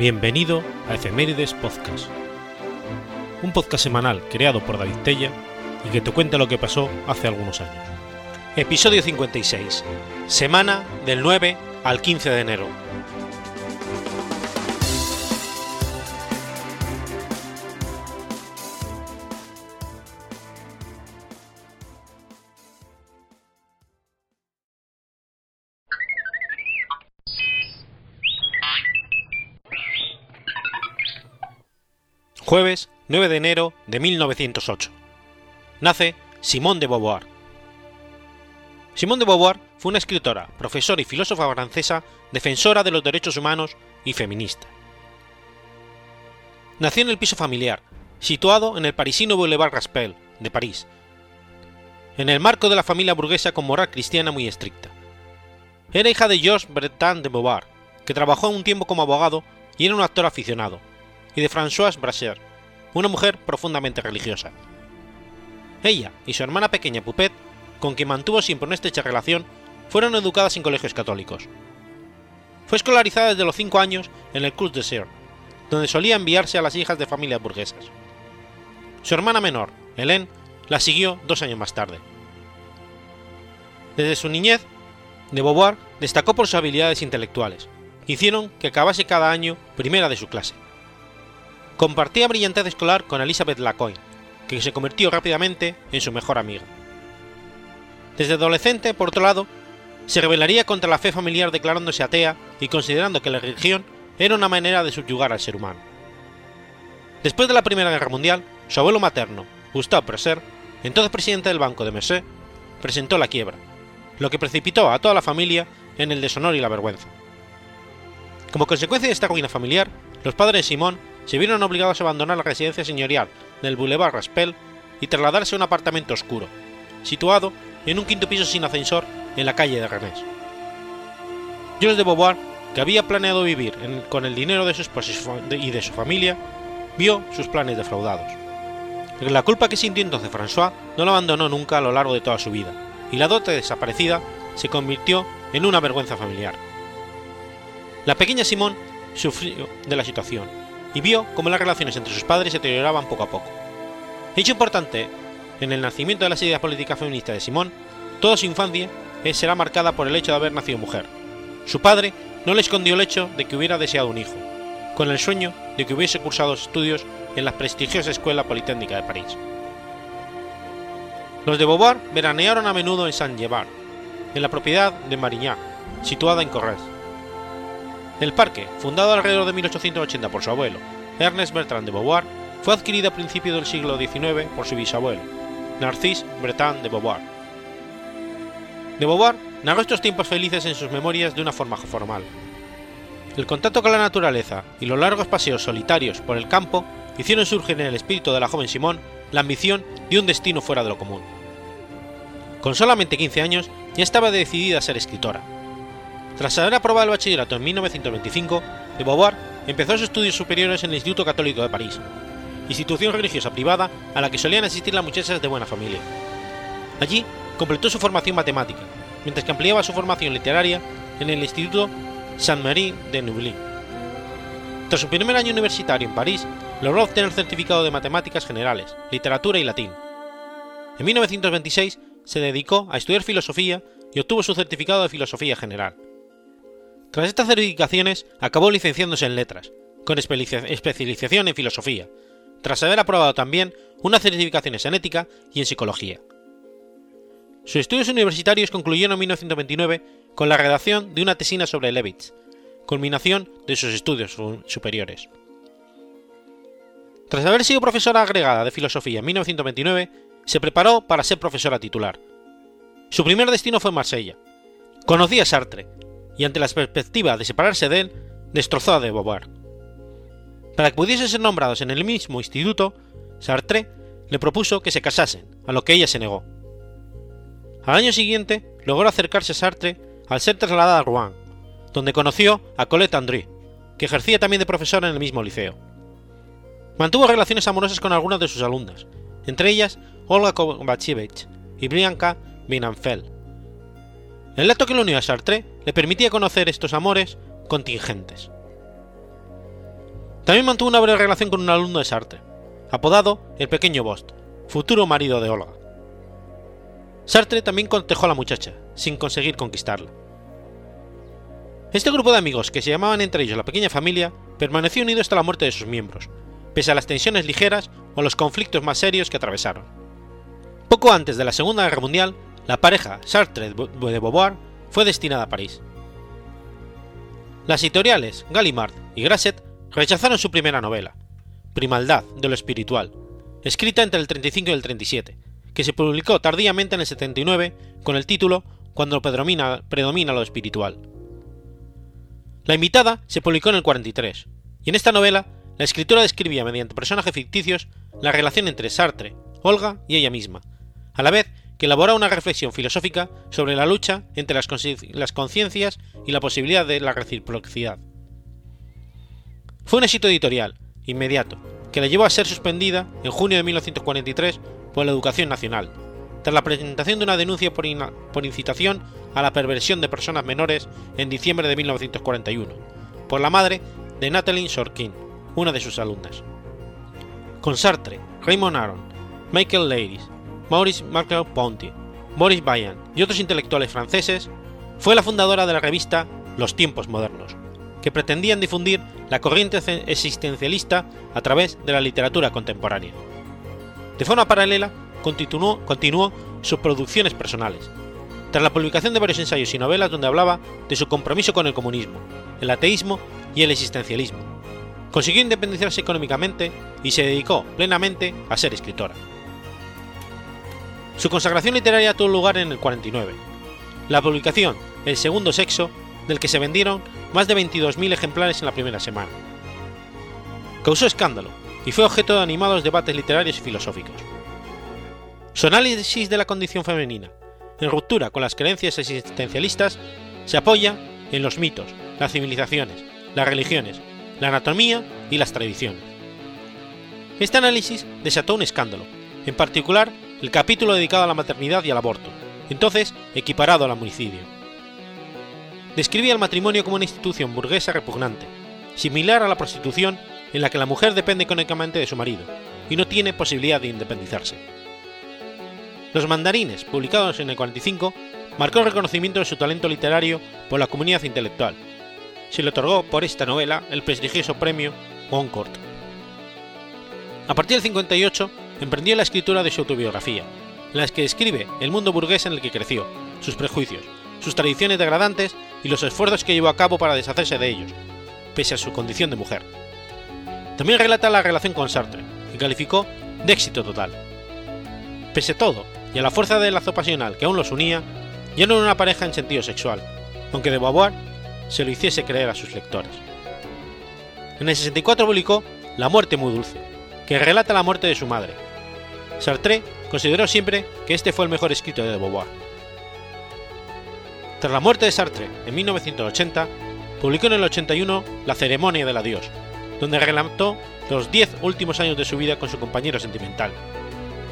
Bienvenido a Efemérides Podcast, un podcast semanal creado por David Tella y que te cuenta lo que pasó hace algunos años. Episodio 56, semana del 9 al 15 de enero. Jueves 9 de enero de 1908. Nace Simone de Beauvoir. Simone de Beauvoir fue una escritora, profesora y filósofa francesa, defensora de los derechos humanos y feminista. Nació en el piso familiar, situado en el parisino Boulevard Raspail, de París, en el marco de la familia burguesa con moral cristiana muy estricta. Era hija de Georges Breton de Beauvoir, que trabajó un tiempo como abogado y era un actor aficionado, y de Françoise Brasser, una mujer profundamente religiosa. Ella y su hermana pequeña Pupet, con quien mantuvo siempre una estrecha relación, fueron educadas en colegios católicos. Fue escolarizada desde los 5 años en el Cruz de Seur, donde solía enviarse a las hijas de familias burguesas. Su hermana menor, Hélène, la siguió dos años más tarde. Desde su niñez, de Beauvoir destacó por sus habilidades intelectuales, que hicieron que acabase cada año primera de su clase. Compartía brillantez escolar con Elizabeth Lacoin, que se convirtió rápidamente en su mejor amiga. Desde adolescente, por otro lado, se rebelaría contra la fe familiar declarándose atea y considerando que la religión era una manera de subyugar al ser humano. Después de la Primera Guerra Mundial, su abuelo materno, Gustave Presser, entonces presidente del Banco de Mercé, presentó la quiebra, lo que precipitó a toda la familia en el deshonor y la vergüenza. Como consecuencia de esta ruina familiar, los padres Simón se vieron obligados a abandonar la residencia señorial del Boulevard Raspel y trasladarse a un apartamento oscuro, situado en un quinto piso sin ascensor en la calle de Rennes. Jules de Beauvoir, que había planeado vivir con el dinero de su esposa y de su familia, vio sus planes defraudados. La culpa que sintió entonces François no lo abandonó nunca a lo largo de toda su vida, y la dote desaparecida se convirtió en una vergüenza familiar. La pequeña Simón sufrió de la situación y vio cómo las relaciones entre sus padres se deterioraban poco a poco. Hecho importante en el nacimiento de las ideas políticas feministas de Simón, toda su infancia será marcada por el hecho de haber nacido mujer. Su padre no le escondió el hecho de que hubiera deseado un hijo, con el sueño de que hubiese cursado estudios en la prestigiosa Escuela Politécnica de París. Los de Beauvoir veranearon a menudo en Saint-Gevard, en la propiedad de Marignac, situada en Corrèze. El parque, fundado alrededor de 1880 por su abuelo, Ernest Bertrand de Beauvoir, fue adquirido a principios del siglo XIX por su bisabuelo, Narcisse Bertrand de Beauvoir. De Beauvoir narró estos tiempos felices en sus memorias de una forma formal. El contacto con la naturaleza y los largos paseos solitarios por el campo hicieron surgir en el espíritu de la joven Simón la ambición de un destino fuera de lo común. Con solamente 15 años ya estaba decidida a ser escritora. Tras haber aprobado el bachillerato en 1925, de Beauvoir empezó sus estudios superiores en el Instituto Católico de París, institución religiosa privada a la que solían asistir las muchachas de buena familia. Allí completó su formación matemática, mientras que ampliaba su formación literaria en el Instituto Saint-Marie de Nublin. Tras su primer año universitario en París, logró obtener certificado de matemáticas generales, literatura y latín. En 1926 se dedicó a estudiar filosofía y obtuvo su certificado de filosofía general. Tras estas certificaciones, acabó licenciándose en letras, con especialización en filosofía, tras haber aprobado también unas certificaciones en ética y en psicología. Sus estudios universitarios concluyeron en 1929 con la redacción de una tesina sobre Levitz, culminación de sus estudios superiores. Tras haber sido profesora agregada de filosofía en 1929, se preparó para ser profesora titular. Su primer destino fue Marsella. Conocía a Sartre, y ante la perspectiva de separarse de él, destrozó a de Beauvoir. Para que pudiesen ser nombrados en el mismo instituto, Sartre le propuso que se casasen, a lo que ella se negó. Al año siguiente logró acercarse a Sartre al ser trasladada a Rouen, donde conoció a Colette André, que ejercía también de profesora en el mismo liceo. Mantuvo relaciones amorosas con algunas de sus alumnas, entre ellas Olga Kovachevich y Brianka Binanfeld. El acto que lo unió a Sartre le permitía conocer estos amores contingentes. También mantuvo una breve relación con un alumno de Sartre, apodado el pequeño Bost, futuro marido de Olga. Sartre también cortejó a la muchacha, sin conseguir conquistarla. Este grupo de amigos, que se llamaban entre ellos la pequeña familia, permaneció unido hasta la muerte de sus miembros, pese a las tensiones ligeras o los conflictos más serios que atravesaron. Poco antes de la Segunda Guerra Mundial, la pareja Sartre de Beauvoir fue destinada a París. Las editoriales Gallimard y Grasset rechazaron su primera novela, Primaldad de lo Espiritual, escrita entre el 35 y el 37, que se publicó tardíamente en el 79 con el título Cuando predomina, predomina lo espiritual. La invitada se publicó en el 43, y en esta novela la escritora describía mediante personajes ficticios la relación entre Sartre, Olga y ella misma, a la vez que elaboraba una reflexión filosófica sobre la lucha entre las, conciencias y la posibilidad de la reciprocidad. Fue un éxito editorial, inmediato, que la llevó a ser suspendida en junio de 1943 por la Educación Nacional, tras la presentación de una denuncia por, por incitación a la perversión de personas menores en diciembre de 1941, por la madre de Natalie Sorkin, una de sus alumnas. Con Sartre, Raymond Aron, Michael Ladies, Maurice Markel Ponty, Boris Bayan y otros intelectuales franceses, fue la fundadora de la revista Los Tiempos Modernos, que pretendían difundir la corriente existencialista a través de la literatura contemporánea. De forma paralela, continuó, continuó sus producciones personales, tras la publicación de varios ensayos y novelas donde hablaba de su compromiso con el comunismo, el ateísmo y el existencialismo. Consiguió independizarse económicamente y se dedicó plenamente a ser escritora. Su consagración literaria tuvo lugar en el 49. La publicación El segundo sexo, del que se vendieron más de 22.000 ejemplares en la primera semana. Causó escándalo y fue objeto de animados debates literarios y filosóficos. Su análisis de la condición femenina, en ruptura con las creencias existencialistas, se apoya en los mitos, las civilizaciones, las religiones, la anatomía y las tradiciones. Este análisis desató un escándalo, en particular el capítulo dedicado a la maternidad y al aborto, entonces equiparado al homicidio. Describía el matrimonio como una institución burguesa repugnante, similar a la prostitución en la que la mujer depende económicamente de su marido y no tiene posibilidad de independizarse. Los mandarines, publicados en el 45, marcó el reconocimiento de su talento literario por la comunidad intelectual. Se le otorgó por esta novela el prestigioso premio Goncourt. A partir del 58, emprendió la escritura de su autobiografía, en la que describe el mundo burgués en el que creció, sus prejuicios, sus tradiciones degradantes y los esfuerzos que llevó a cabo para deshacerse de ellos, pese a su condición de mujer. También relata la relación con Sartre, que calificó de éxito total. Pese a todo, y a la fuerza del lazo pasional que aún los unía, ya no era una pareja en sentido sexual, aunque de Beauvoir se lo hiciese creer a sus lectores. En el 64 publicó La muerte muy dulce, que relata la muerte de su madre. Sartre consideró siempre que este fue el mejor escrito de Beauvoir. Tras la muerte de Sartre en 1980, publicó en el 81 La ceremonia del adiós, donde relató los diez últimos años de su vida con su compañero sentimental,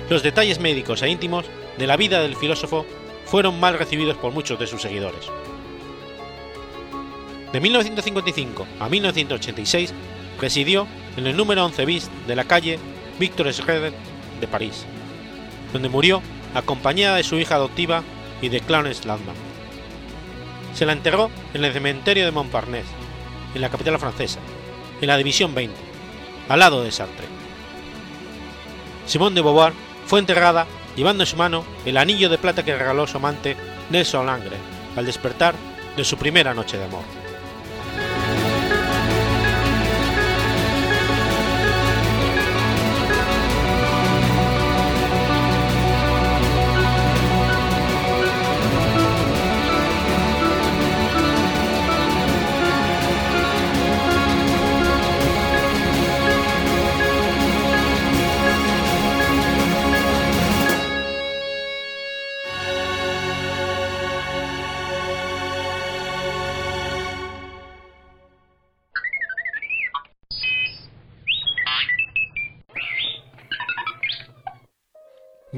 los detalles médicos e íntimos de la vida del filósofo fueron mal recibidos por muchos de sus seguidores. De 1955 a 1986 residió en el número 11 bis de la calle Victor Schroeder de París, donde murió acompañada de su hija adoptiva y de Clarence Landman. Se la enterró en el cementerio de Montparnasse, en la capital francesa, en la División 20, al lado de Sartre. Simone de Beauvoir fue enterrada llevando en su mano el anillo de plata que regaló su amante Nelson Langre al despertar de su primera noche de amor.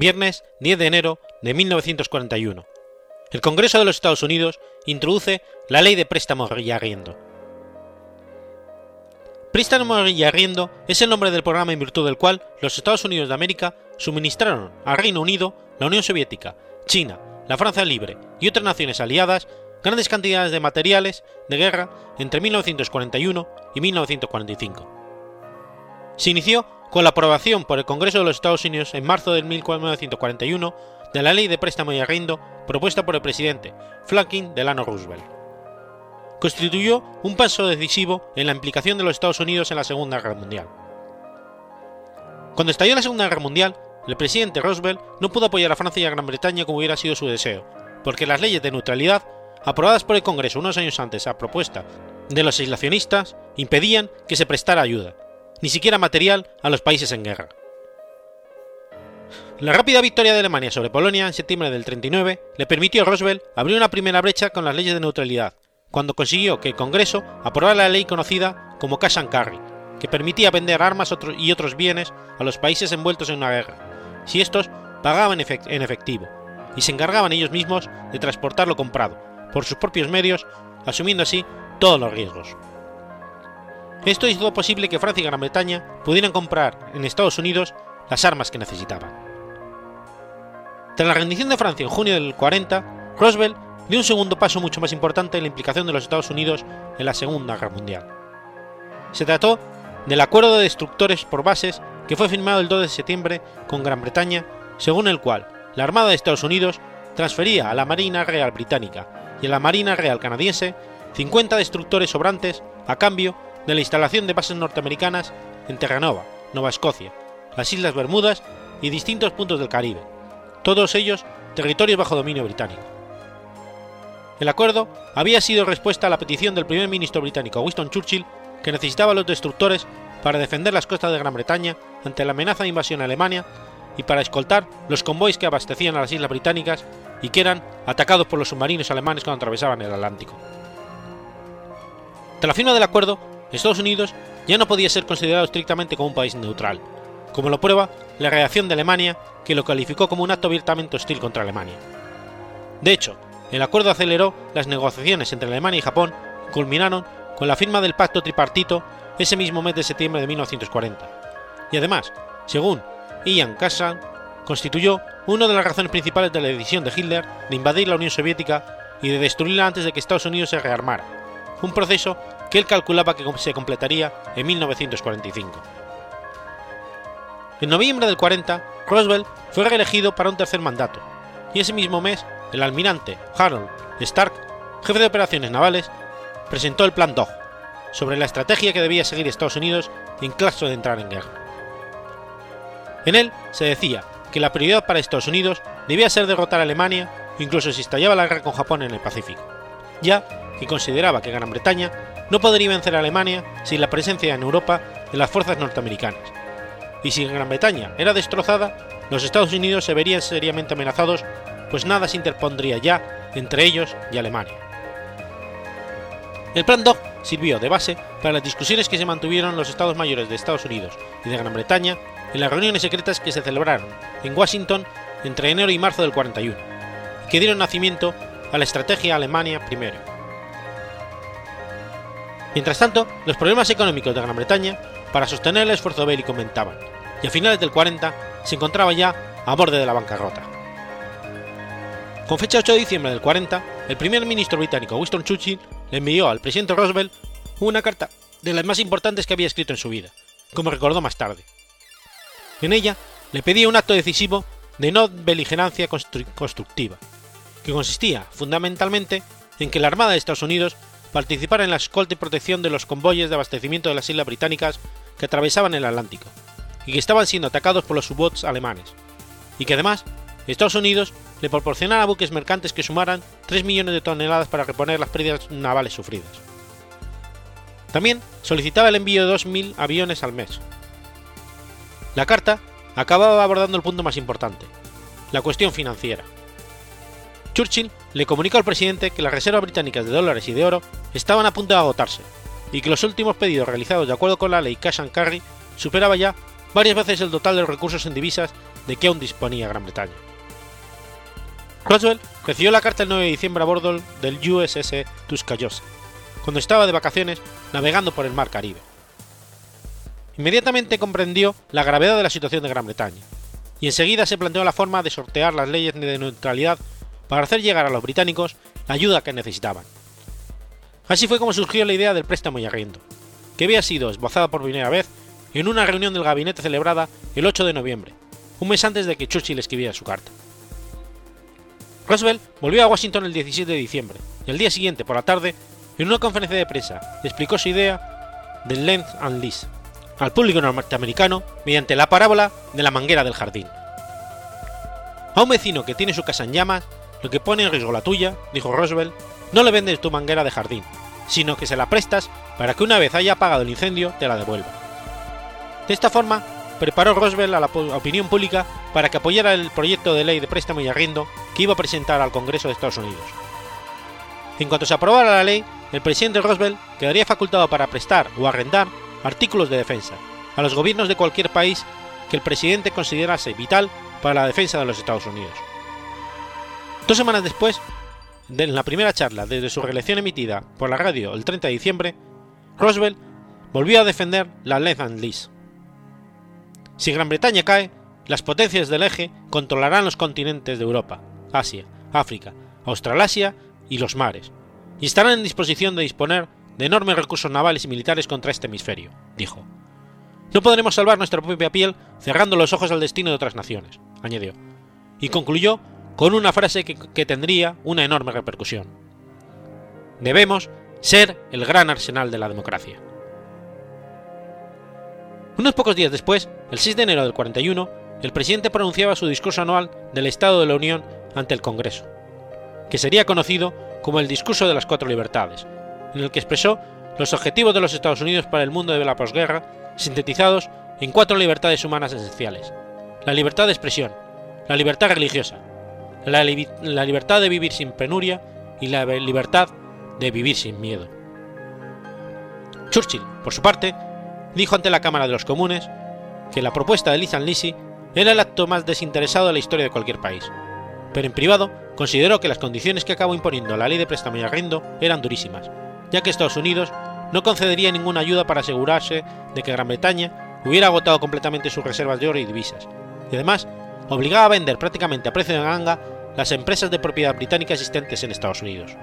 Viernes 10 de enero de 1941. El Congreso de los Estados Unidos introduce la Ley de Préstamos y Arriendo. Préstamo y arriendo es el nombre del programa en virtud del cual los Estados Unidos de América suministraron al Reino Unido, la Unión Soviética, China, la Francia Libre y otras naciones aliadas grandes cantidades de materiales de guerra entre 1941 y 1945. Se inició con la aprobación por el Congreso de los Estados Unidos en marzo de 1941 de la Ley de Préstamo y Arriendo propuesta por el presidente Franklin Delano Roosevelt. Constituyó un paso decisivo en la implicación de los Estados Unidos en la Segunda Guerra Mundial. Cuando estalló la Segunda Guerra Mundial, el presidente Roosevelt no pudo apoyar a Francia y a Gran Bretaña como hubiera sido su deseo, porque las leyes de neutralidad, aprobadas por el Congreso unos años antes a propuesta de los aislacionistas, impedían que se prestara ayuda, ni siquiera material, a los países en guerra. La rápida victoria de Alemania sobre Polonia en septiembre del 39 le permitió a Roosevelt abrir una primera brecha con las leyes de neutralidad, cuando consiguió que el Congreso aprobara la ley conocida como Cash and Carry, que permitía vender armas y otros bienes a los países envueltos en una guerra, si estos pagaban en efectivo, y se encargaban ellos mismos de transportar lo comprado, por sus propios medios, asumiendo así todos los riesgos. Esto hizo posible que Francia y Gran Bretaña pudieran comprar en Estados Unidos las armas que necesitaban. Tras la rendición de Francia en junio del 40, Roosevelt dio un segundo paso mucho más importante en la implicación de los Estados Unidos en la Segunda Guerra Mundial. Se trató del Acuerdo de Destructores por Bases que fue firmado el 2 de septiembre con Gran Bretaña, según el cual la Armada de Estados Unidos transfería a la Marina Real Británica y a la Marina Real Canadiense 50 destructores sobrantes a cambio de la instalación de bases norteamericanas en Terranova, Nueva Escocia, las Islas Bermudas y distintos puntos del Caribe, todos ellos territorios bajo dominio británico. El acuerdo había sido respuesta a la petición del primer ministro británico Winston Churchill que necesitaba los destructores para defender las costas de Gran Bretaña ante la amenaza de invasión a Alemania y para escoltar los convoys que abastecían a las islas británicas y que eran atacados por los submarinos alemanes cuando atravesaban el Atlántico. Tras la firma del acuerdo, Estados Unidos ya no podía ser considerado estrictamente como un país neutral, como lo prueba la reacción de Alemania, que lo calificó como un acto abiertamente hostil contra Alemania. De hecho, el acuerdo aceleró las negociaciones entre Alemania y Japón y culminaron con la firma del pacto tripartito ese mismo mes de septiembre de 1940. Y además, según Ian Kassan, constituyó una de las razones principales de la decisión de Hitler de invadir la Unión Soviética y de destruirla antes de que Estados Unidos se rearmara, un proceso que él calculaba que se completaría en 1945. En noviembre del 40, Roosevelt fue reelegido para un tercer mandato, y ese mismo mes, el almirante Harold Stark, jefe de operaciones navales, presentó el Plan Dog, sobre la estrategia que debía seguir Estados Unidos en caso de entrar en guerra. En él se decía que la prioridad para Estados Unidos debía ser derrotar a Alemania, incluso si estallaba la guerra con Japón en el Pacífico, ya que consideraba que Gran Bretaña no podría vencer a Alemania sin la presencia en Europa de las fuerzas norteamericanas, y si Gran Bretaña era destrozada, los Estados Unidos se verían seriamente amenazados, pues nada se interpondría ya entre ellos y Alemania. El Plan Dog sirvió de base para las discusiones que se mantuvieron los Estados Mayores de Estados Unidos y de Gran Bretaña en las reuniones secretas que se celebraron en Washington entre enero y marzo del 41, que dieron nacimiento a la estrategia Alemania primero. Mientras tanto, los problemas económicos de Gran Bretaña para sostener el esfuerzo bélico aumentaban, y a finales del 40 se encontraba ya a borde de la bancarrota. Con fecha 8 de diciembre del 40, el primer ministro británico Winston Churchill le envió al presidente Roosevelt una carta de las más importantes que había escrito en su vida, como recordó más tarde. En ella le pedía un acto decisivo de no beligerancia constructiva, que consistía fundamentalmente en que la Armada de Estados Unidos participara en la escolta y protección de los convoyes de abastecimiento de las islas británicas que atravesaban el Atlántico y que estaban siendo atacados por los U-boats alemanes, y que además Estados Unidos le proporcionara buques mercantes que sumaran 3 millones de toneladas para reponer las pérdidas navales sufridas. También solicitaba el envío de 2.000 aviones al mes. La carta acababa abordando el punto más importante, la cuestión financiera. Churchill le comunicó al presidente que las reservas británicas de dólares y de oro estaban a punto de agotarse y que los últimos pedidos realizados de acuerdo con la ley Cash and Carry superaba ya varias veces el total de los recursos en divisas de que aún disponía Gran Bretaña. Roosevelt recibió la carta el 9 de diciembre a bordo del USS Tuscaloosa, cuando estaba de vacaciones navegando por el mar Caribe. inmediatamente comprendió la gravedad de la situación de Gran Bretaña, y enseguida se planteó la forma de sortear las leyes de neutralidad para hacer llegar a los británicos la ayuda que necesitaban. Así fue como surgió la idea del préstamo y arriendo, que había sido esbozada por primera vez en una reunión del gabinete celebrada el 8 de noviembre, un mes antes de que Churchill escribiera su carta. Roosevelt volvió a Washington el 17 de diciembre y al día siguiente, por la tarde, en una conferencia de prensa, explicó su idea del Length and Lease al público norteamericano mediante la parábola de la manguera del jardín. A un vecino que tiene su casa en llamas, lo que pone en riesgo la tuya, dijo Roosevelt, no le vendes tu manguera de jardín, sino que se la prestas para que una vez haya apagado el incendio te la devuelva. De esta forma, preparó Roosevelt a la opinión pública para que apoyara el proyecto de ley de préstamo y arriendo que iba a presentar al Congreso de Estados Unidos. En cuanto se aprobara la ley, el presidente Roosevelt quedaría facultado para prestar o arrendar artículos de defensa a los gobiernos de cualquier país que el presidente considerase vital para la defensa de los Estados Unidos. Dos semanas después, en la primera charla desde su reelección emitida por la radio el 30 de diciembre, Roosevelt volvió a defender la Lend and Lease. Si Gran Bretaña cae, las potencias del eje controlarán los continentes de Europa, Asia, África, Australasia y los mares, y estarán en disposición de disponer de enormes recursos navales y militares contra este hemisferio, dijo. No podremos salvar nuestra propia piel cerrando los ojos al destino de otras naciones, añadió, y concluyó con una frase que, tendría una enorme repercusión. Debemos ser el gran arsenal de la democracia. Unos pocos días después, el 6 de enero del 41, el presidente pronunciaba su discurso anual del Estado de la Unión ante el Congreso, que sería conocido como el Discurso de las Cuatro Libertades, en el que expresó los objetivos de los Estados Unidos para el mundo de la posguerra, sintetizados en cuatro libertades humanas esenciales. La libertad de expresión, la libertad religiosa, la, libertad de vivir sin penuria y la libertad de vivir sin miedo. Churchill, por su parte, dijo ante la Cámara de los Comunes que la propuesta de Lizan Lisi era el acto más desinteresado de la historia de cualquier país, pero en privado consideró que las condiciones que acabó imponiendo la ley de préstamo y arriendo eran durísimas, ya que Estados Unidos no concedería ninguna ayuda para asegurarse de que Gran Bretaña hubiera agotado completamente sus reservas de oro y divisas, y además obligaba a vender prácticamente a precio de ganga las empresas de propiedad británica existentes en Estados Unidos.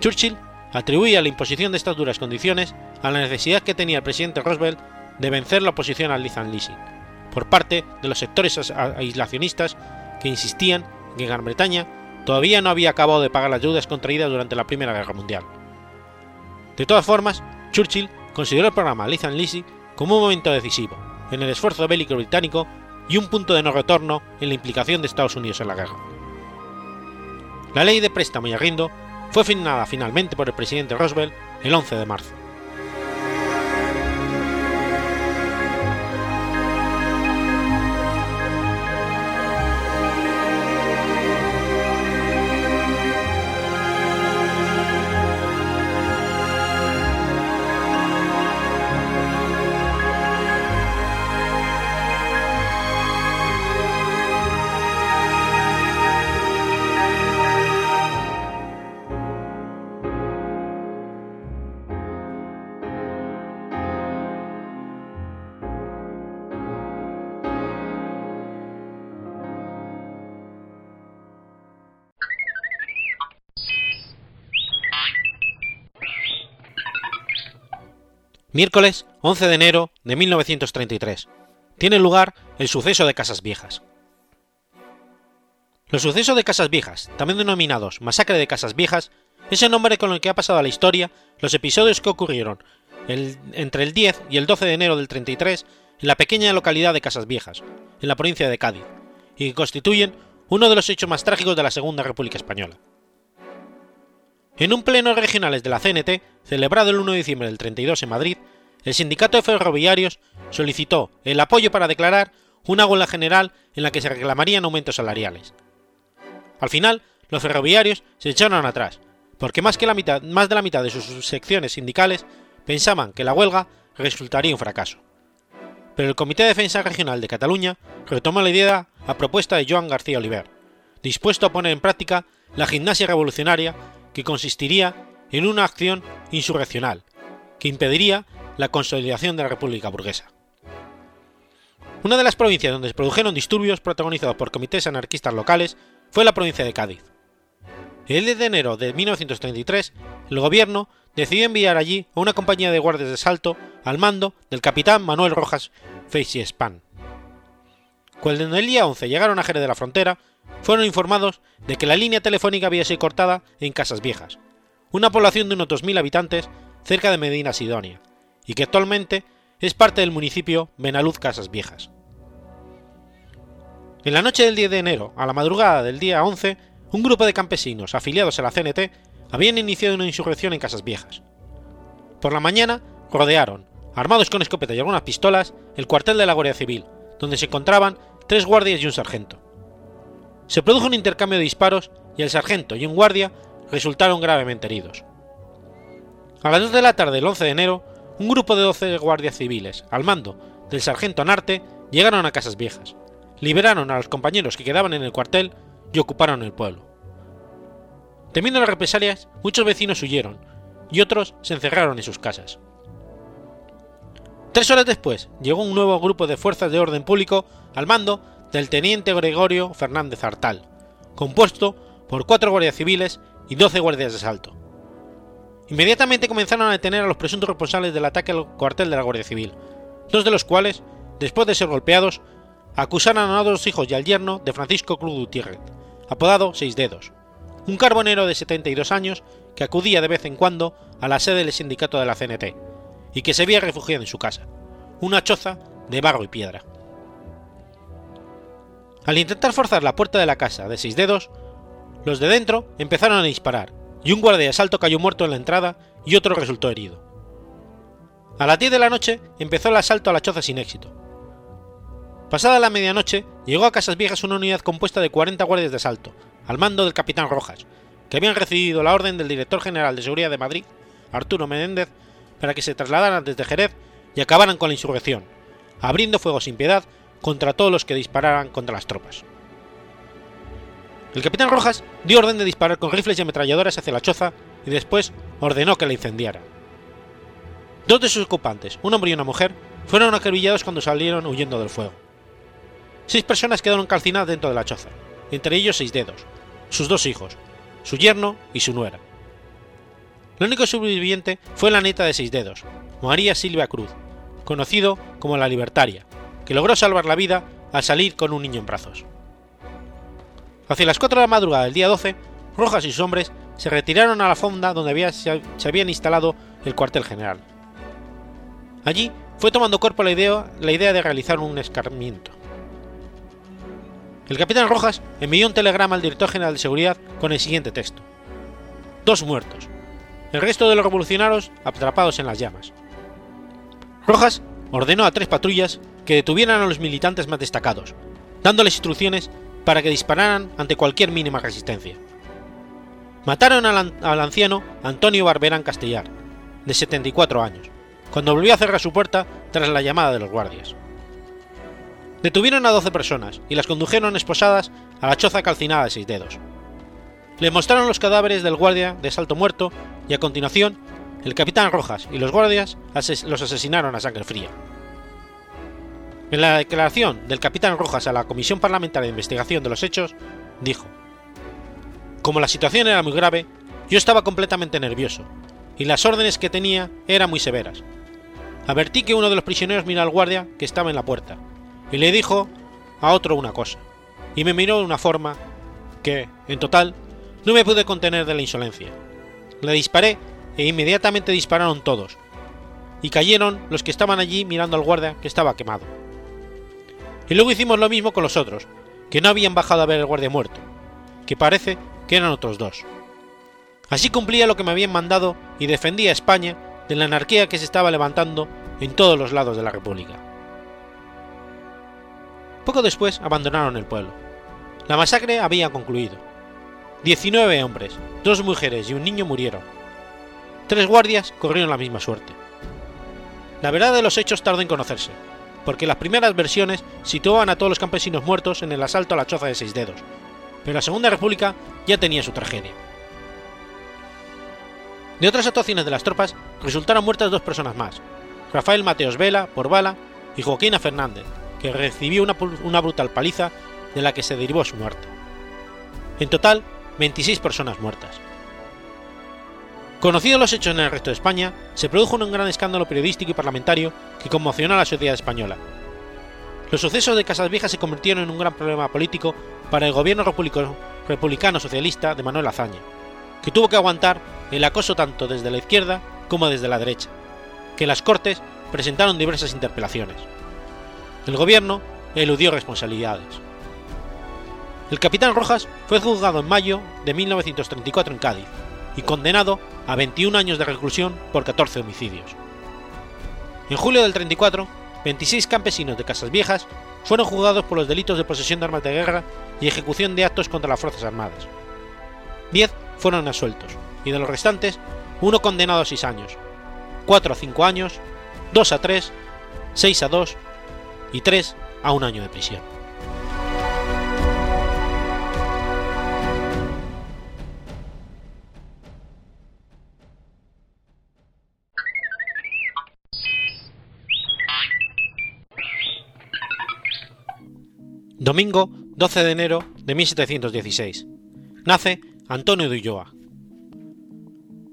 Churchill atribuía la imposición de estas duras condiciones a la necesidad que tenía el presidente Roosevelt de vencer la oposición al Lizan Leasing, por parte de los sectores aislacionistas que insistían en que Gran Bretaña todavía no había acabado de pagar las deudas contraídas durante la Primera Guerra Mundial. De todas formas, Churchill consideró el programa Lizan Lisi como un momento decisivo en el esfuerzo bélico británico y un punto de no retorno en la implicación de Estados Unidos en la guerra. La ley de préstamo y arriendo fue firmada finalmente por el presidente Roosevelt el 11 de marzo. 'Miércoles 11 de enero de 1933. Tiene lugar el suceso de Casas Viejas. Los sucesos de Casas Viejas, también denominados Masacre de Casas Viejas, es el nombre con el que ha pasado a la historia los episodios que ocurrieron entre el 10 y el 12 de enero del 33 en la pequeña localidad de Casas Viejas, en la provincia de Cádiz, y que constituyen uno de los hechos más trágicos de la Segunda República Española. En un pleno regionales de la CNT, celebrado el 1 de diciembre del 32 en Madrid, el sindicato de ferroviarios solicitó el apoyo para declarar una huelga general en la que se reclamarían aumentos salariales. Al final, los ferroviarios se echaron atrás, porque más, que la mitad, más de la mitad de sus secciones sindicales pensaban que la huelga resultaría un fracaso. Pero el Comité de Defensa Regional de Cataluña retomó la idea a propuesta de Joan García Oliver, dispuesto a poner en práctica la gimnasia revolucionaria que consistiría en una acción insurreccional, que impediría la consolidación de la República Burguesa. Una de las provincias donde se produjeron disturbios protagonizados por comités anarquistas locales fue la provincia de Cádiz. El 10 de enero de 1933, el gobierno decidió enviar allí a una compañía de guardias de salto al mando del capitán Manuel Rojas Feixiespan. Cuando el día 11 llegaron a Jerez de la Frontera, fueron informados de que la línea telefónica había sido cortada en Casas Viejas, una población de unos 2.000 habitantes cerca de Medina Sidonia, y que actualmente es parte del municipio Benaluz Casas Viejas. En la noche del 10 de enero, a la madrugada del día 11, un grupo de campesinos afiliados a la CNT habían iniciado una insurrección en Casas Viejas. Por la mañana, rodearon, armados con escopetas y algunas pistolas, el cuartel de la Guardia Civil, donde se encontraban tres guardias y un sargento. Se produjo un intercambio de disparos y el sargento y un guardia resultaron gravemente heridos. A las 2 de la tarde del 11 de enero, un grupo de 12 guardias civiles, al mando del sargento Narte, llegaron a Casas Viejas, liberaron a los compañeros que quedaban en el cuartel y ocuparon el pueblo. Temiendo las represalias, muchos vecinos huyeron y otros se encerraron en sus casas. Tres horas después llegó un nuevo grupo de fuerzas de orden público al mando del teniente Gregorio Fernández Artal, compuesto por cuatro guardias civiles y doce guardias de asalto. Inmediatamente comenzaron a detener a los presuntos responsables del ataque al cuartel de la Guardia Civil, dos de los cuales, después de ser golpeados, acusaron a dos hijos y al yerno de Francisco Cruz Gutiérrez, apodado Seis Dedos, un carbonero de 72 años que acudía de vez en cuando a la sede del sindicato de la CNT, y que se había refugiado en su casa, una choza de barro y piedra. Al intentar forzar la puerta de la casa de seis dedos, los de dentro empezaron a disparar, y un guardia de asalto cayó muerto en la entrada y otro resultó herido. A las 10 de la noche empezó el asalto a la choza sin éxito. Pasada la medianoche, llegó a Casas Viejas una unidad compuesta de 40 guardias de asalto, al mando del capitán Rojas, que habían recibido la orden del director general de seguridad de Madrid, Arturo Menéndez, para que se trasladaran desde Jerez y acabaran con la insurrección, abriendo fuego sin piedad contra todos los que dispararan contra las tropas. El capitán Rojas dio orden de disparar con rifles y ametralladoras hacia la choza y después ordenó que la incendiara. Dos de sus ocupantes, un hombre y una mujer, fueron acribillados cuando salieron huyendo del fuego. Seis personas quedaron calcinadas dentro de la choza, entre ellos seis dedos, sus dos hijos, su yerno y su nuera. El único sobreviviente fue la neta de seis dedos, María Silvia Cruz, conocido como la Libertaria, que logró salvar la vida al salir con un niño en brazos. Hacia las 4 de la madrugada del día 12, Rojas y sus hombres se retiraron a la fonda donde se, habían instalado el cuartel general. Allí fue tomando cuerpo la idea, la idea de realizar un escarmiento. El capitán Rojas envió un telegrama al director general de seguridad con el siguiente texto. Dos muertos. El resto de los revolucionarios atrapados en las llamas. Rojas ordenó a tres patrullas que detuvieran a los militantes más destacados, dándoles instrucciones para que dispararan ante cualquier mínima resistencia. Mataron al, anciano Antonio Barberán Castellar, de 74 años, cuando volvió a cerrar su puerta tras la llamada de los guardias. Detuvieron a 12 personas y las condujeron esposadas a la choza calcinada de seis dedos. Le mostraron los cadáveres del guardia de salto muerto y a continuación el capitán Rojas y los guardias los asesinaron a sangre fría. En la declaración del capitán Rojas a la Comisión Parlamentaria de Investigación de los Hechos, dijo, Como la situación era muy grave, yo estaba completamente nervioso, y las órdenes que tenía eran muy severas. Advertí que uno de los prisioneros miró al guardia que estaba en la puerta, y le dijo a otro una cosa, y me miró de una forma que, en total, no me pude contener de la insolencia. Le disparé e inmediatamente dispararon todos, y cayeron los que estaban allí mirando al guardia que estaba quemado. Y luego hicimos lo mismo con los otros, que no habían bajado a ver el guardia muerto, que parece que eran otros dos. Así cumplía lo que me habían mandado y defendía a España de la anarquía que se estaba levantando en todos los lados de la República. Poco después abandonaron el pueblo. La masacre había concluido. 19 hombres, dos mujeres y un niño murieron. Tres guardias corrieron la misma suerte. La verdad de los hechos tardó en conocerse, porque las primeras versiones situaban a todos los campesinos muertos en el asalto a la choza de seis dedos, pero la Segunda República ya tenía su tragedia. De otras actuaciones de las tropas resultaron muertas dos personas más, Rafael Mateos Vela por bala y Joaquina Fernández, que recibió una, una brutal paliza de la que se derivó su muerte. En total, 26 personas muertas. Conocidos los hechos en el resto de España, se produjo un gran escándalo periodístico y parlamentario que conmocionó a la sociedad española. Los sucesos de Casas Viejas se convirtieron en un gran problema político para el gobierno republicano socialista de Manuel Azaña, que tuvo que aguantar el acoso tanto desde la izquierda como desde la derecha, que las Cortes presentaron diversas interpelaciones. El gobierno eludió responsabilidades. El capitán Rojas fue juzgado en mayo de 1934 en Cádiz y condenado a 21 años de reclusión por 14 homicidios. En julio del 34, 26 campesinos de Casas Viejas fueron juzgados por los delitos de posesión de armas de guerra y ejecución de actos contra las Fuerzas Armadas. 10 fueron asueltos, y de los restantes, uno condenado a 6 años, 4 a 5 años, 2 a 3, 6 a 2 y 3 a un año de prisión. Domingo 12 de enero de 1716. Nace Antonio de Ulloa.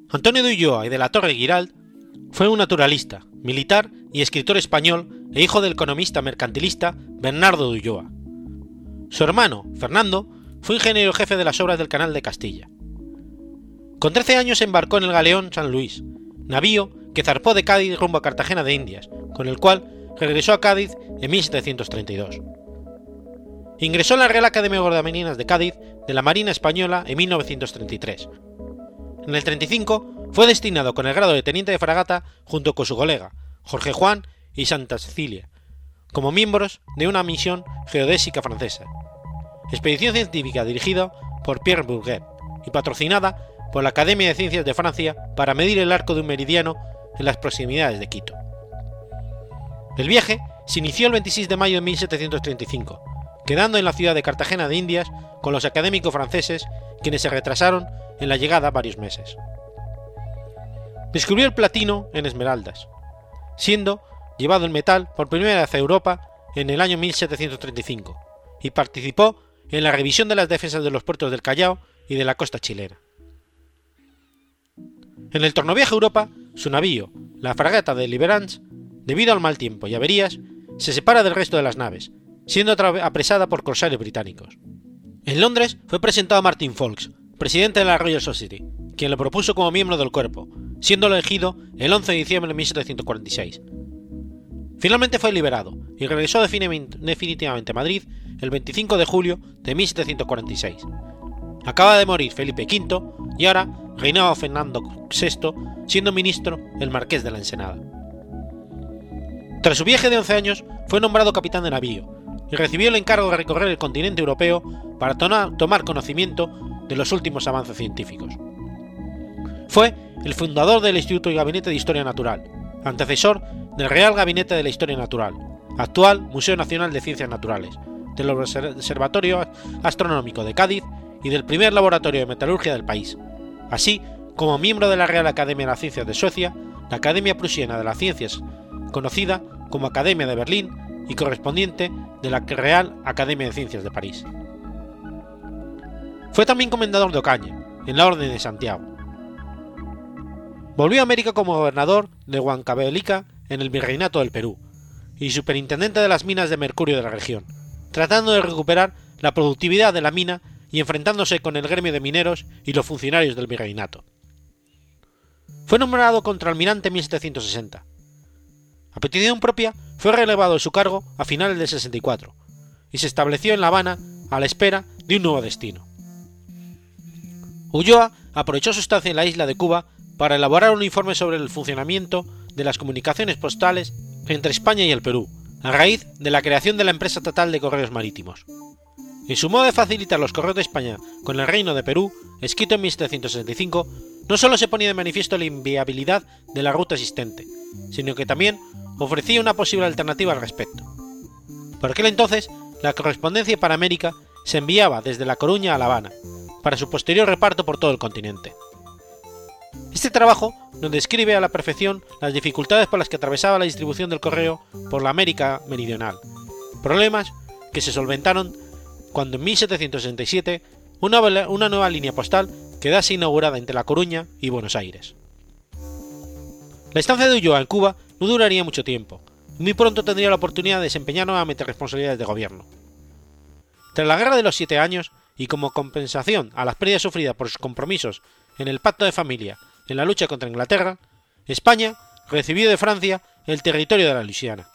Antonio de Ulloa y de la Torre Giralt fue un naturalista, militar y escritor español e hijo del economista mercantilista Bernardo de Ulloa. Su hermano, Fernando, fue ingeniero jefe de las obras del Canal de Castilla. Con 13 años se embarcó en el galeón San Luis, navío que zarpó de Cádiz rumbo a Cartagena de Indias, con el cual regresó a Cádiz en 1732. Ingresó en la Real Academia de Guardiamarinas de Cádiz de la Marina Española en 1933. En el 35 fue destinado con el grado de teniente de fragata junto con su colega, Jorge Juan y Santa Cecilia, como miembros de una misión geodésica francesa, expedición científica dirigida por Pierre Bourget y patrocinada por la Academia de Ciencias de Francia para medir el arco de un meridiano en las proximidades de Quito. El viaje se inició el 26 de mayo de 1735 quedando en la ciudad de Cartagena de Indias con los académicos franceses, quienes se retrasaron en la llegada varios meses. Descubrió el platino en esmeraldas, siendo llevado el metal por primera vez a Europa en el año 1735, y participó en la revisión de las defensas de los puertos del Callao y de la costa chilena. En el tornoviaje a Europa, su navío, la fragata de Liberance, debido al mal tiempo y averías, se separa del resto de las naves siendo apresada por corsarios británicos. En Londres fue presentado a Martin Foulkes, presidente de la Royal Society, quien lo propuso como miembro del cuerpo, siendo elegido el 11 de diciembre de 1746. Finalmente fue liberado y regresó definitivamente a Madrid el 25 de julio de 1746. Acaba de morir Felipe V y ahora reinaba Fernando VI, siendo ministro el marqués de la Ensenada. Tras su viaje de 11 años, fue nombrado capitán de navío y recibió el encargo de recorrer el continente europeo para tomar conocimiento de los últimos avances científicos. Fue el fundador del Instituto y Gabinete de Historia Natural, antecesor del Real Gabinete de la Historia Natural, actual Museo Nacional de Ciencias Naturales, del Observatorio Astronómico de Cádiz y del primer laboratorio de metalurgia del país, así como miembro de la Real Academia de las Ciencias de Suecia, la Academia Prusiana de las Ciencias, conocida como Academia de Berlín y correspondiente de la Real Academia de Ciencias de París. Fue también comendador de Ocaña, en la Orden de Santiago. Volvió a América como gobernador de Huancavelica en el Virreinato del Perú y superintendente de las minas de mercurio de la región, tratando de recuperar la productividad de la mina y enfrentándose con el gremio de mineros y los funcionarios del virreinato. Fue nombrado contraalmirante en 1760. A petición propia, fue relevado de su cargo a finales del 64 y se estableció en La Habana a la espera de un nuevo destino. Ulloa aprovechó su estancia en la isla de Cuba para elaborar un informe sobre el funcionamiento de las comunicaciones postales entre España y el Perú, a raíz de la creación de la empresa estatal de correos marítimos. En su modo de facilitar los correos de España con el Reino de Perú, escrito en 1765, no solo se ponía de manifiesto la inviabilidad de la ruta existente, sino que también ofrecía una posible alternativa al respecto. Por aquel entonces, la correspondencia para América se enviaba desde La Coruña a La Habana, para su posterior reparto por todo el continente. Este trabajo nos describe a la perfección las dificultades por las que atravesaba la distribución del correo por la América Meridional, problemas que se solventaron cuando en 1767 una, una nueva línea postal quedase inaugurada entre La Coruña y Buenos Aires. La estancia de Ulloa en Cuba no duraría mucho tiempo, muy pronto tendría la oportunidad de desempeñar nuevamente responsabilidades de gobierno. Tras la Guerra de los Siete Años, y como compensación a las pérdidas sufridas por sus compromisos en el Pacto de Familia en la lucha contra Inglaterra, España recibió de Francia el territorio de la Luisiana.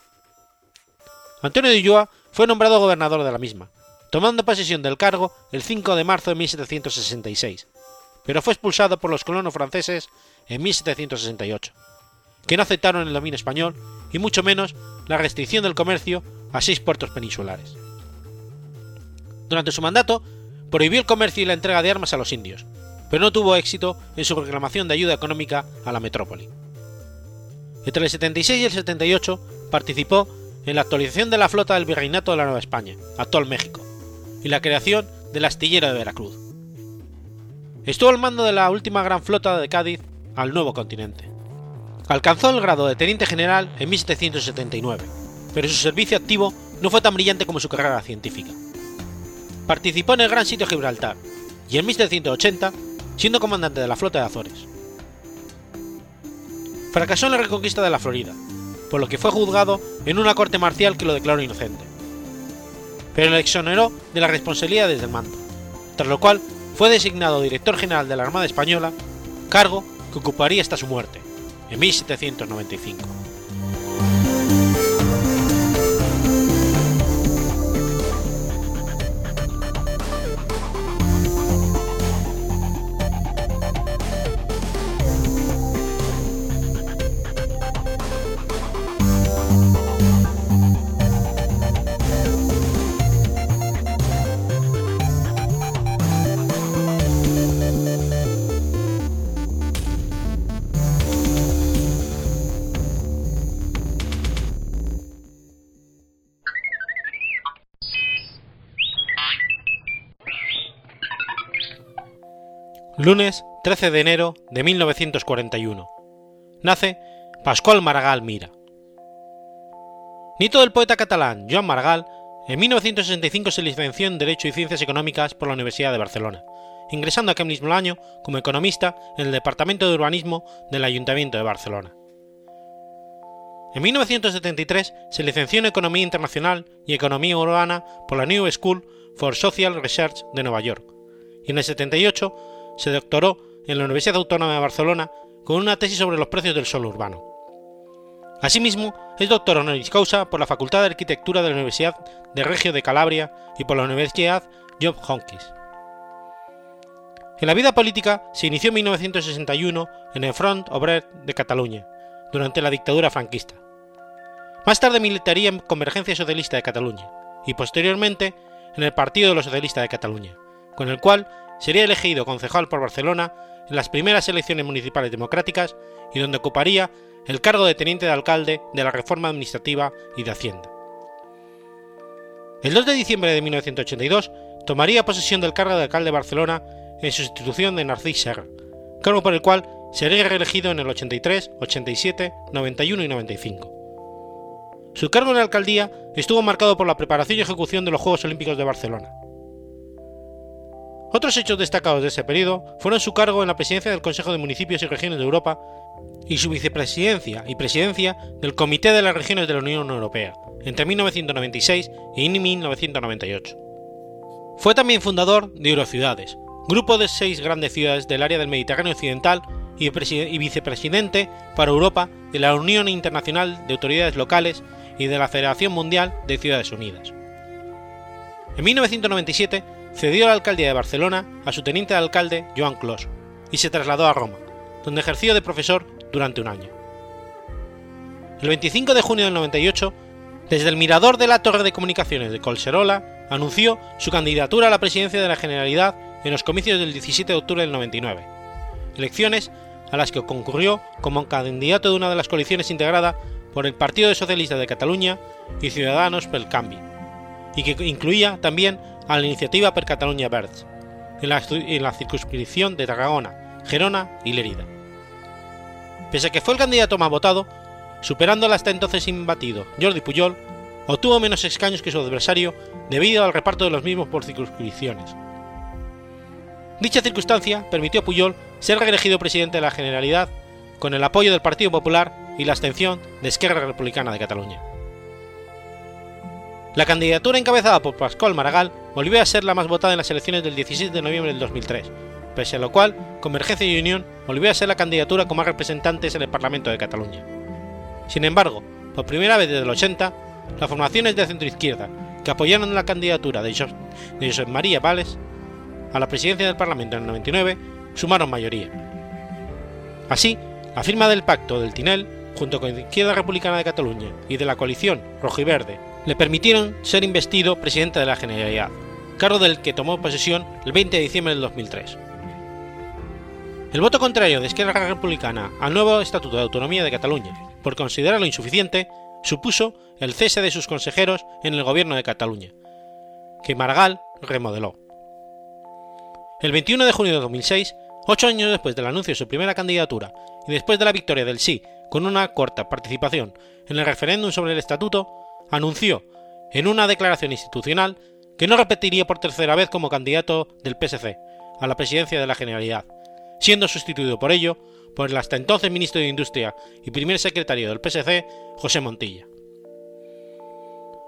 Antonio de Ulloa fue nombrado gobernador de la misma, tomando posesión del cargo el 5 de marzo de 1766, pero fue expulsado por los colonos franceses en 1768, que no aceptaron el dominio español y mucho menos la restricción del comercio a seis puertos peninsulares. Durante su mandato, prohibió el comercio y la entrega de armas a los indios, pero no tuvo éxito en su reclamación de ayuda económica a la metrópoli. Entre el 76 y el 78 participó en la actualización de la flota del Virreinato de la Nueva España, actual México, y la creación del astillero de Veracruz. Estuvo al mando de la última gran flota de Cádiz al nuevo continente. Alcanzó el grado de teniente general en 1779, pero su servicio activo no fue tan brillante como su carrera científica. Participó en el Gran Sitio de Gibraltar y en 1780 siendo comandante de la flota de Azores. Fracasó en la reconquista de la Florida, por lo que fue juzgado en una corte marcial que lo declaró inocente. Pero le exoneró de las responsabilidades del mando, tras lo cual fue designado director general de la Armada Española, cargo que ocuparía hasta su muerte, en 1795. Lunes 13 de enero de 1941. Nace Pascual Maragall Mira. Nieto del poeta catalán Joan Maragall, en 1965 se licenció en Derecho y Ciencias Económicas por la Universidad de Barcelona, ingresando aquel mismo año como economista en el Departamento de Urbanismo del Ayuntamiento de Barcelona. En 1973 se licenció en Economía Internacional y Economía Urbana por la New School for Social Research de Nueva York, y en el 78 se doctoró en la Universidad Autónoma de Barcelona con una tesis sobre los precios del suelo urbano. Asimismo, es doctor honoris causa por la Facultad de Arquitectura de la Universidad de Regio de Calabria y por la Universidad Job Hopkins. En la vida política se inició en 1961 en el Front Obrer de Cataluña, durante la dictadura franquista. Más tarde militaría en Convergencia Socialista de Cataluña y posteriormente en el Partido de los Socialistas de Cataluña, con el cual sería elegido concejal por Barcelona en las primeras elecciones municipales democráticas y donde ocuparía el cargo de teniente de alcalde de la reforma administrativa y de Hacienda. El 2 de diciembre de 1982 tomaría posesión del cargo de alcalde de Barcelona en sustitución de Narcís Serra, cargo por el cual sería reelegido en el 83, 87, 91 y 95. Su cargo en la alcaldía estuvo marcado por la preparación y ejecución de los Juegos Olímpicos de Barcelona, otros hechos destacados de ese periodo fueron su cargo en la presidencia del Consejo de Municipios y Regiones de Europa y su vicepresidencia y presidencia del Comité de las Regiones de la Unión Europea entre 1996 y 1998. Fue también fundador de Eurociudades, grupo de seis grandes ciudades del área del Mediterráneo Occidental y, vicepresidente para Europa de la Unión Internacional de Autoridades Locales y de la Federación Mundial de Ciudades Unidas. En 1997 cedió la alcaldía de Barcelona a su teniente de alcalde Joan Clos y se trasladó a Roma, donde ejerció de profesor durante un año. El 25 de junio del 98, desde el mirador de la torre de comunicaciones de Colserola, anunció su candidatura a la presidencia de la Generalidad en los comicios del 17 de octubre del 99, elecciones a las que concurrió como candidato de una de las coaliciones integrada por el Partido Socialista de Cataluña y Ciudadanos pel Canvi, y que incluía también a la iniciativa per Catalunya Verds, en la, circunscripción de Tarragona, Gerona y Lérida, Pese a que fue el candidato más votado, superando al hasta entonces imbatido Jordi Pujol, obtuvo menos escaños que su adversario debido al reparto de los mismos por circunscripciones. Dicha circunstancia permitió a Pujol ser reelegido presidente de la Generalidad con el apoyo del Partido Popular y la abstención de Esquerra Republicana de Cataluña. La candidatura encabezada por Pascual Maragall volvió a ser la más votada en las elecciones del 16 de noviembre del 2003, pese a lo cual Convergencia y Unión volvió a ser la candidatura con más representantes en el Parlamento de Cataluña. Sin embargo, por primera vez desde el 80, las formaciones de centro-izquierda que apoyaron la candidatura de Josep María Valles a la presidencia del Parlamento en el 99 sumaron mayoría. Así, la firma del Pacto del Tinel, junto con la Izquierda Republicana de Cataluña y de la coalición rojiverde, le permitieron ser investido presidente de la Generalidad, cargo del que tomó posesión el 20 de diciembre del 2003. El voto contrario de Esquerra Republicana al nuevo Estatuto de Autonomía de Cataluña, por considerarlo insuficiente, supuso el cese de sus consejeros en el gobierno de Cataluña, que Maragall remodeló. El 21 de junio de 2006, ocho años después del anuncio de su primera candidatura y después de la victoria del sí con una corta participación en el referéndum sobre el estatuto, anunció, en una declaración institucional, que no repetiría por tercera vez como candidato del PSC a la presidencia de la Generalidad, siendo sustituido por ello por el hasta entonces ministro de Industria y primer secretario del PSC, José Montilla.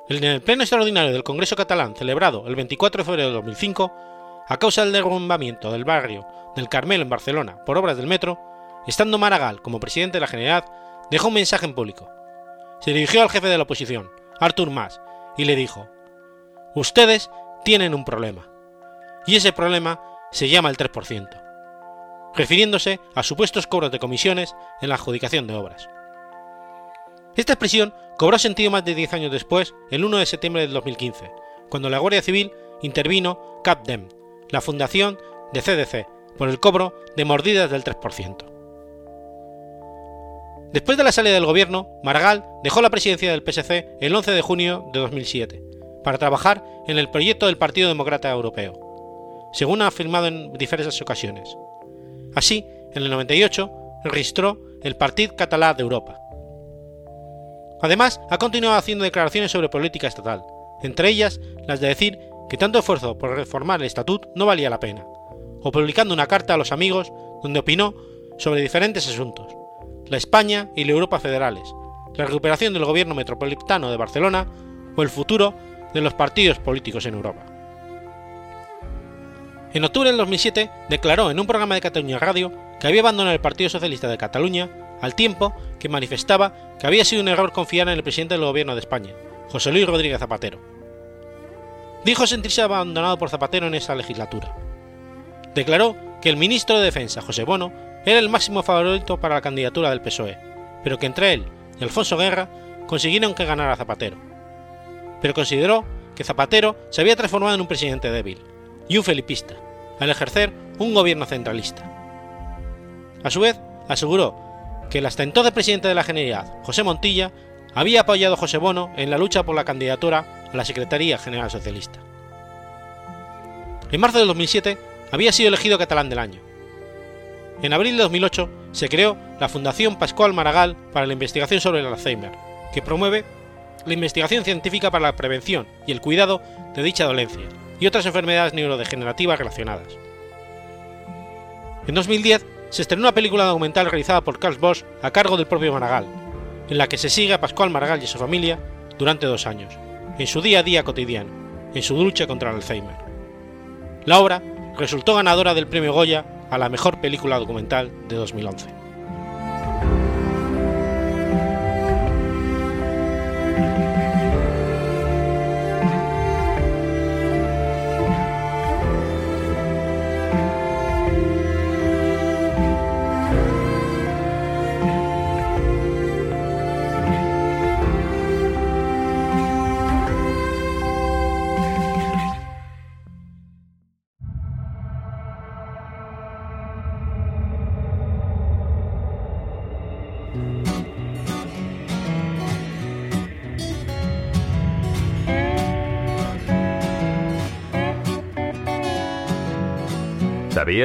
En el pleno extraordinario del Congreso catalán celebrado el 24 de febrero de 2005, a causa del derrumbamiento del barrio del Carmelo en Barcelona por obras del metro, estando Maragall como presidente de la Generalidad, dejó un mensaje en público. Se dirigió al jefe de la oposición, Artur Mas, y le dijo: Ustedes tienen un problema. Y ese problema se llama el 3% refiriéndose a supuestos cobros de comisiones en la adjudicación de obras. Esta expresión cobró sentido más de 10 años después, el 1 de septiembre del 2015, cuando la Guardia Civil intervino CAPDEM, la fundación de CDC, por el cobro de mordidas del 3%. Después de la salida del gobierno, Maragall dejó la presidencia del PSC el 11 de junio de 2007 para trabajar en el proyecto del Partido Demócrata Europeo, según ha afirmado en diversas ocasiones, Así, en el 98, registró el Partit Català d'Europa. Además, ha continuado haciendo declaraciones sobre política estatal, entre ellas las de decir que tanto esfuerzo por reformar el estatut no valía la pena, o publicando una carta a los amigos donde opinó sobre diferentes asuntos, la España y la Europa federales, la recuperación del gobierno metropolitano de Barcelona o el futuro de los partidos políticos en Europa. En octubre del 2007 declaró en un programa de Cataluña Radio que había abandonado el Partido Socialista de Cataluña al tiempo que manifestaba que había sido un error confiar en el presidente del gobierno de España, José Luis Rodríguez Zapatero. Dijo sentirse abandonado por Zapatero en esa legislatura. Declaró que el ministro de Defensa, José Bono, era el máximo favorito para la candidatura del PSOE, pero que entre él y Alfonso Guerra consiguieron que ganara Zapatero. Pero consideró que Zapatero se había transformado en un presidente débil, y un felipista, al ejercer un gobierno centralista. A su vez, aseguró que el hasta entonces presidente de la Generalidad, José Montilla, había apoyado a José Bono en la lucha por la candidatura a la Secretaría General Socialista. En marzo de 2007 había sido elegido catalán del año. En abril de 2008 se creó la Fundación Pascual Maragall para la investigación sobre el Alzheimer, que promueve la investigación científica para la prevención y el cuidado de dicha dolencia y otras enfermedades neurodegenerativas relacionadas. En 2010 se estrenó una película documental realizada por Carl Bosch a cargo del propio Maragall, en la que se sigue a Pascual Maragall y su familia durante dos años, en su día a día cotidiano, en su lucha contra el Alzheimer. La obra resultó ganadora del premio Goya a la mejor película documental de 2011.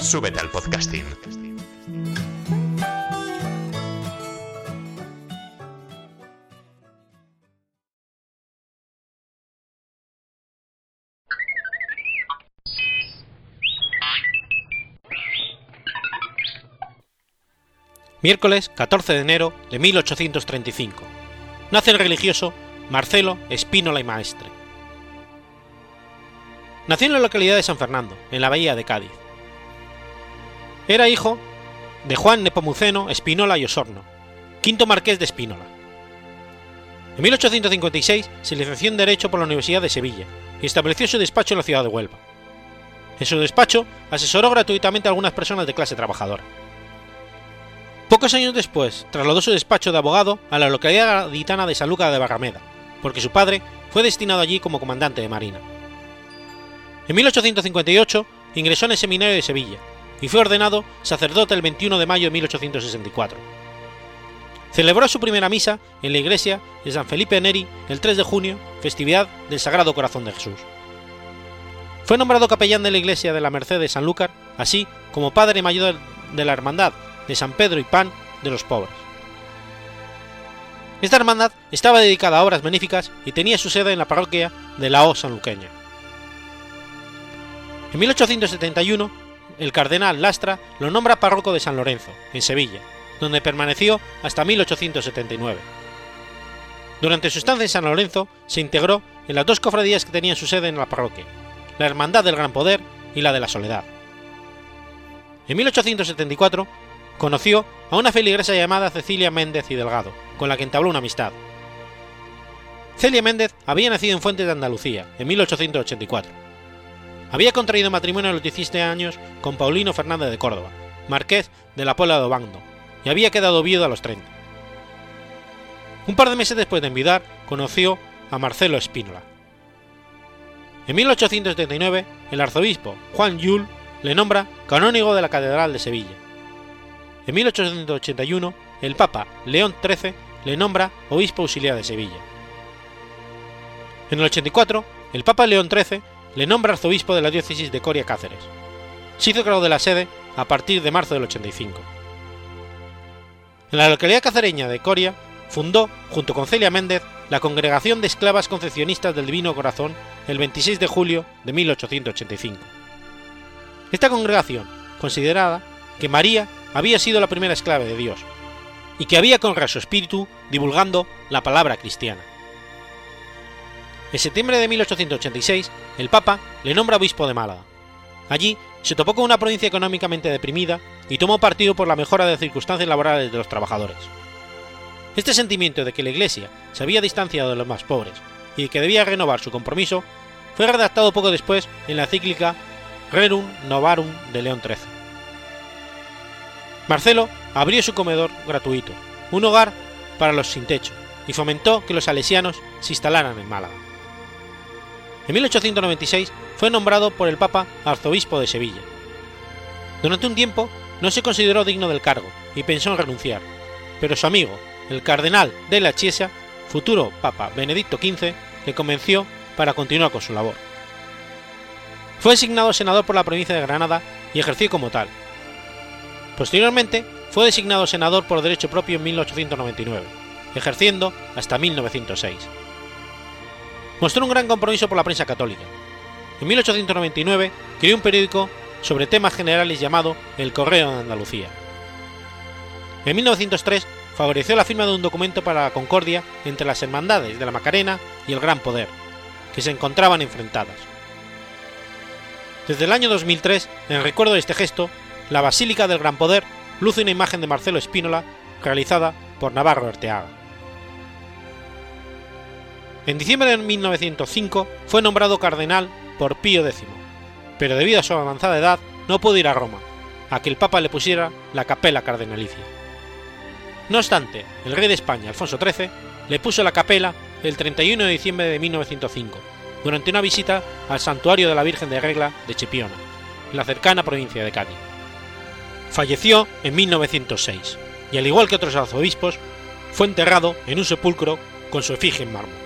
Súbete al podcasting. Miércoles 14 de enero de 1835. Nace el religioso Marcelo Espínola y Maestre. Nació en la localidad de San Fernando, en la bahía de Cádiz. Era hijo de Juan Nepomuceno Espínola y Osorno, quinto marqués de Espínola. En 1856 se licenció en Derecho por la Universidad de Sevilla y estableció su despacho en la ciudad de Huelva. En su despacho asesoró gratuitamente a algunas personas de clase trabajadora. Pocos años después trasladó su despacho de abogado a la localidad gaditana de Sanlúcar de Barrameda, porque su padre fue destinado allí como comandante de marina. En 1858 ingresó en el seminario de Sevilla y fue ordenado sacerdote el 21 de mayo de 1864. Celebró su primera misa en la iglesia de San Felipe Neri el 3 de junio, festividad del Sagrado Corazón de Jesús. Fue nombrado capellán de la iglesia de la Merced de Sanlúcar, así como padre mayor de la Hermandad de San Pedro y Pan de los Pobres. Esta hermandad estaba dedicada a obras benéficas y tenía su sede en la parroquia de la O sanluqueña. En 1871, el cardenal Lastra lo nombra párroco de San Lorenzo, en Sevilla, donde permaneció hasta 1879. Durante su estancia en San Lorenzo se integró en las dos cofradías que tenían su sede en la parroquia, la Hermandad del Gran Poder y la de la Soledad. En 1874 conoció a una feligresa llamada Cecilia Méndez y Delgado, con la que entabló una amistad. Celia Méndez había nacido en Fuentes de Andalucía, en 1884. Había contraído matrimonio a los 17 años con Paulino Fernández de Córdoba, marqués de la Pola de Obando, y había quedado viudo a los 30. Un par de meses después de envidar, conoció a Marcelo Espínola. En 1879, el arzobispo Juan Llull le nombra canónigo de la Catedral de Sevilla. En 1881, el Papa León XIII le nombra obispo auxiliar de Sevilla. En el 84, el Papa León XIII le nombra arzobispo de la diócesis de Coria Cáceres. Se hizo cargo de la sede a partir de marzo del 85. En la localidad cacereña de Coria fundó, junto con Celia Méndez, la Congregación de Esclavas Concepcionistas del Divino Corazón el 26 de julio de 1885. Esta congregación, considerada que María había sido la primera esclava de Dios, y que había con su espíritu divulgando la palabra cristiana. En septiembre de 1886, el Papa le nombra obispo de Málaga. Allí se topó con una provincia económicamente deprimida y tomó partido por la mejora de las circunstancias laborales de los trabajadores. Este sentimiento de que la Iglesia se había distanciado de los más pobres y que debía renovar su compromiso fue redactado poco después en la cíclica Rerum Novarum de León XIII. Marcelo abrió su comedor gratuito, un hogar para los sin techo, y fomentó que los salesianos se instalaran en Málaga. En 1896 fue nombrado por el Papa arzobispo de Sevilla. Durante un tiempo no se consideró digno del cargo y pensó en renunciar, pero su amigo, el cardenal de la Chiesa, futuro Papa Benedicto XV, le convenció para continuar con su labor. Fue designado senador por la provincia de Granada y ejerció como tal. Posteriormente, fue designado senador por derecho propio en 1899, ejerciendo hasta 1906. Mostró un gran compromiso por la prensa católica. En 1899 creó un periódico sobre temas generales llamado El Correo de Andalucía. En 1903 favoreció la firma de un documento para la concordia entre las hermandades de la Macarena y el Gran Poder, que se encontraban enfrentadas. Desde el año 2003, en recuerdo de este gesto, la Basílica del Gran Poder luce una imagen de Marcelo Espínola realizada por Navarro Arteaga. En diciembre de 1905 fue nombrado cardenal por Pío X, pero debido a su avanzada edad no pudo ir a Roma, a que el Papa le pusiera la capela cardenalicia. No obstante, el rey de España, Alfonso XIII, le puso la capela el 31 de diciembre de 1905, durante una visita al santuario de la Virgen de Regla de Chipiona, en la cercana provincia de Cádiz. Falleció en 1906 y, al igual que otros arzobispos, fue enterrado en un sepulcro con su efigie en mármol.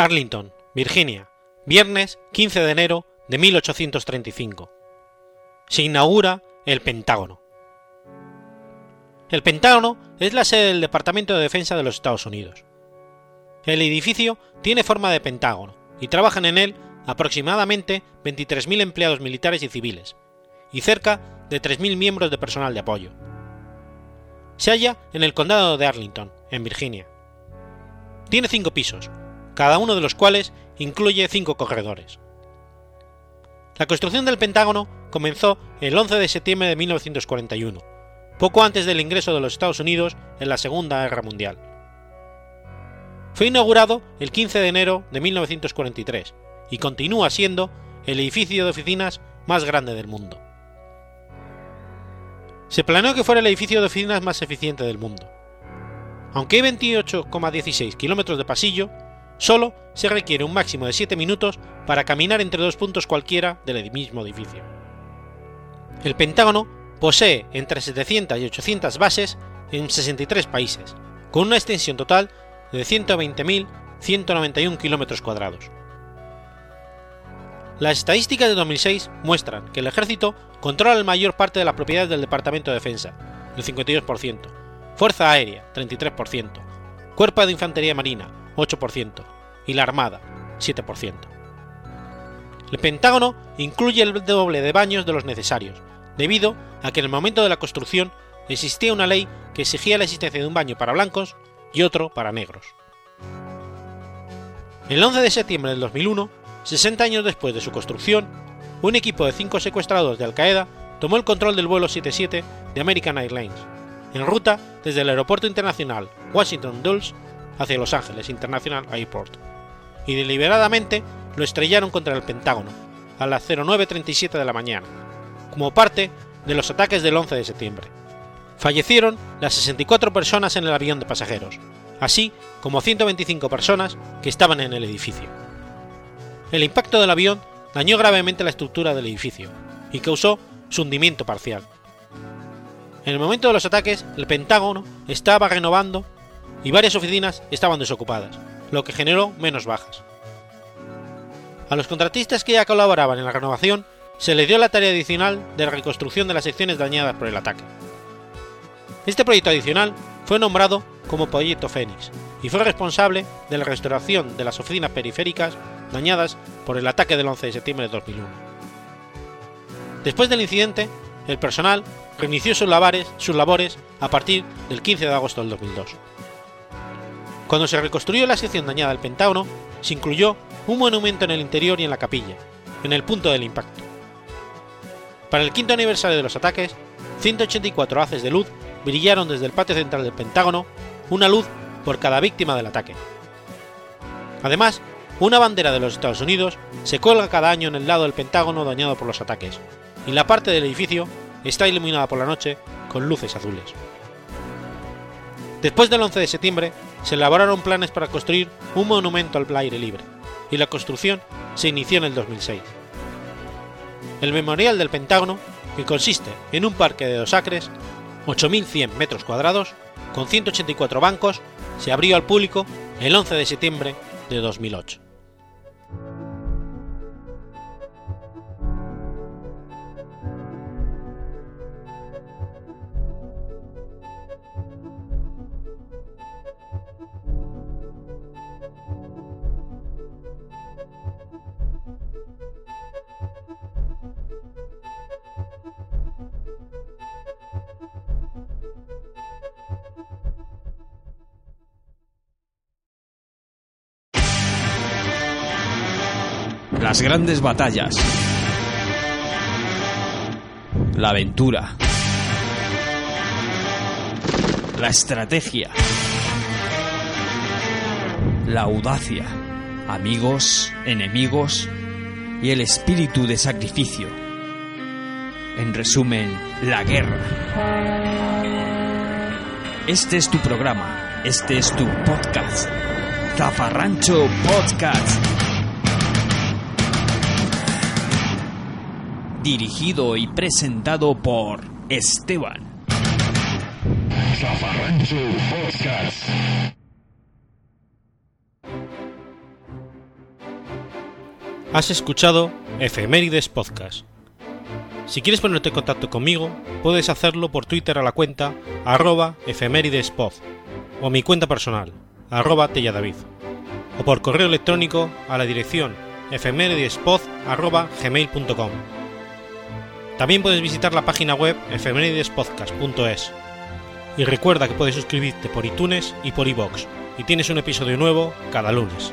Arlington, Virginia, viernes 15 de enero de 1835. Se inaugura el Pentágono. El Pentágono es la sede del Departamento de Defensa de los Estados Unidos. El edificio tiene forma de pentágono y trabajan en él aproximadamente 23.000 empleados militares y civiles, y cerca de 3.000 miembros de personal de apoyo. Se halla en el condado de Arlington, en Virginia. Tiene cinco pisos, cada uno de los cuales incluye cinco corredores. La construcción del Pentágono comenzó el 11 de septiembre de 1941, poco antes del ingreso de los Estados Unidos en la Segunda Guerra Mundial. Fue inaugurado el 15 de enero de 1943 y continúa siendo el edificio de oficinas más grande del mundo. Se planeó que fuera el edificio de oficinas más eficiente del mundo. Aunque hay 28,16 kilómetros de pasillo, Solo se requiere un máximo de 7 minutos para caminar entre dos puntos cualquiera del mismo edificio. El Pentágono posee entre 700 y 800 bases en 63 países, con una extensión total de 120.191 kilómetros cuadrados. Las estadísticas de 2006 muestran que el ejército controla la mayor parte de la propiedad del Departamento de Defensa, el 52%, Fuerza Aérea, 33%, Cuerpo de Infantería Marina, 8%, y la Armada, 7%. El Pentágono incluye el doble de baños de los necesarios, debido a que en el momento de la construcción existía una ley que exigía la existencia de un baño para blancos y otro para negros. El 11 de septiembre del 2001, 60 años después de su construcción, un equipo de cinco secuestrados de Al-Qaeda tomó el control del vuelo 77 de American Airlines, en ruta desde el Aeropuerto Internacional Washington Dulles hacia Los Ángeles International Airport, y deliberadamente lo estrellaron contra el Pentágono a las 09.37 de la mañana, como parte de los ataques del 11 de septiembre. Fallecieron las 64 personas en el avión de pasajeros, así como 125 personas que estaban en el edificio. El impacto del avión dañó gravemente la estructura del edificio y causó su hundimiento parcial. En el momento de los ataques, el Pentágono estaba renovando y varias oficinas estaban desocupadas, lo que generó menos bajas. A los contratistas que ya colaboraban en la renovación se les dio la tarea adicional de la reconstrucción de las secciones dañadas por el ataque. Este proyecto adicional fue nombrado como Proyecto Fénix y fue responsable de la restauración de las oficinas periféricas dañadas por el ataque del 11 de septiembre de 2001. Después del incidente, el personal reinició sus labores, sus labores a partir del 15 de agosto del 2002. Cuando se reconstruyó la sección dañada del Pentágono, se incluyó un monumento en el interior y en la capilla, en el punto del impacto. Para el quinto aniversario de los ataques, 184 haces de luz brillaron desde el patio central del Pentágono, una luz por cada víctima del ataque. Además, una bandera de los Estados Unidos se cuelga cada año en el lado del Pentágono dañado por los ataques, y la parte del edificio está iluminada por la noche con luces azules. Después del 11 de septiembre, se elaboraron planes para construir un monumento al aire libre, y la construcción se inició en el 2006. El Memorial del Pentágono, que consiste en un parque de dos acres, 8.100 metros cuadrados, con 184 bancos, se abrió al público el 11 de septiembre de 2008. Las grandes batallas. La aventura. La estrategia. La audacia. Amigos, enemigos y el espíritu de sacrificio. En resumen, la guerra. Este es tu programa. Este es tu podcast. Zafarrancho Podcast. Dirigido y presentado por Esteban. Has escuchado Efemérides Podcast. Si quieres ponerte en contacto conmigo, puedes hacerlo por Twitter a la cuenta arroba o mi cuenta personal, arroba telladavid, o por correo electrónico a la dirección efemeridespod.gmail.com también puedes visitar la página web efemeridespodcast.es. Y recuerda que puedes suscribirte por iTunes y por iBox, y tienes un episodio nuevo cada lunes.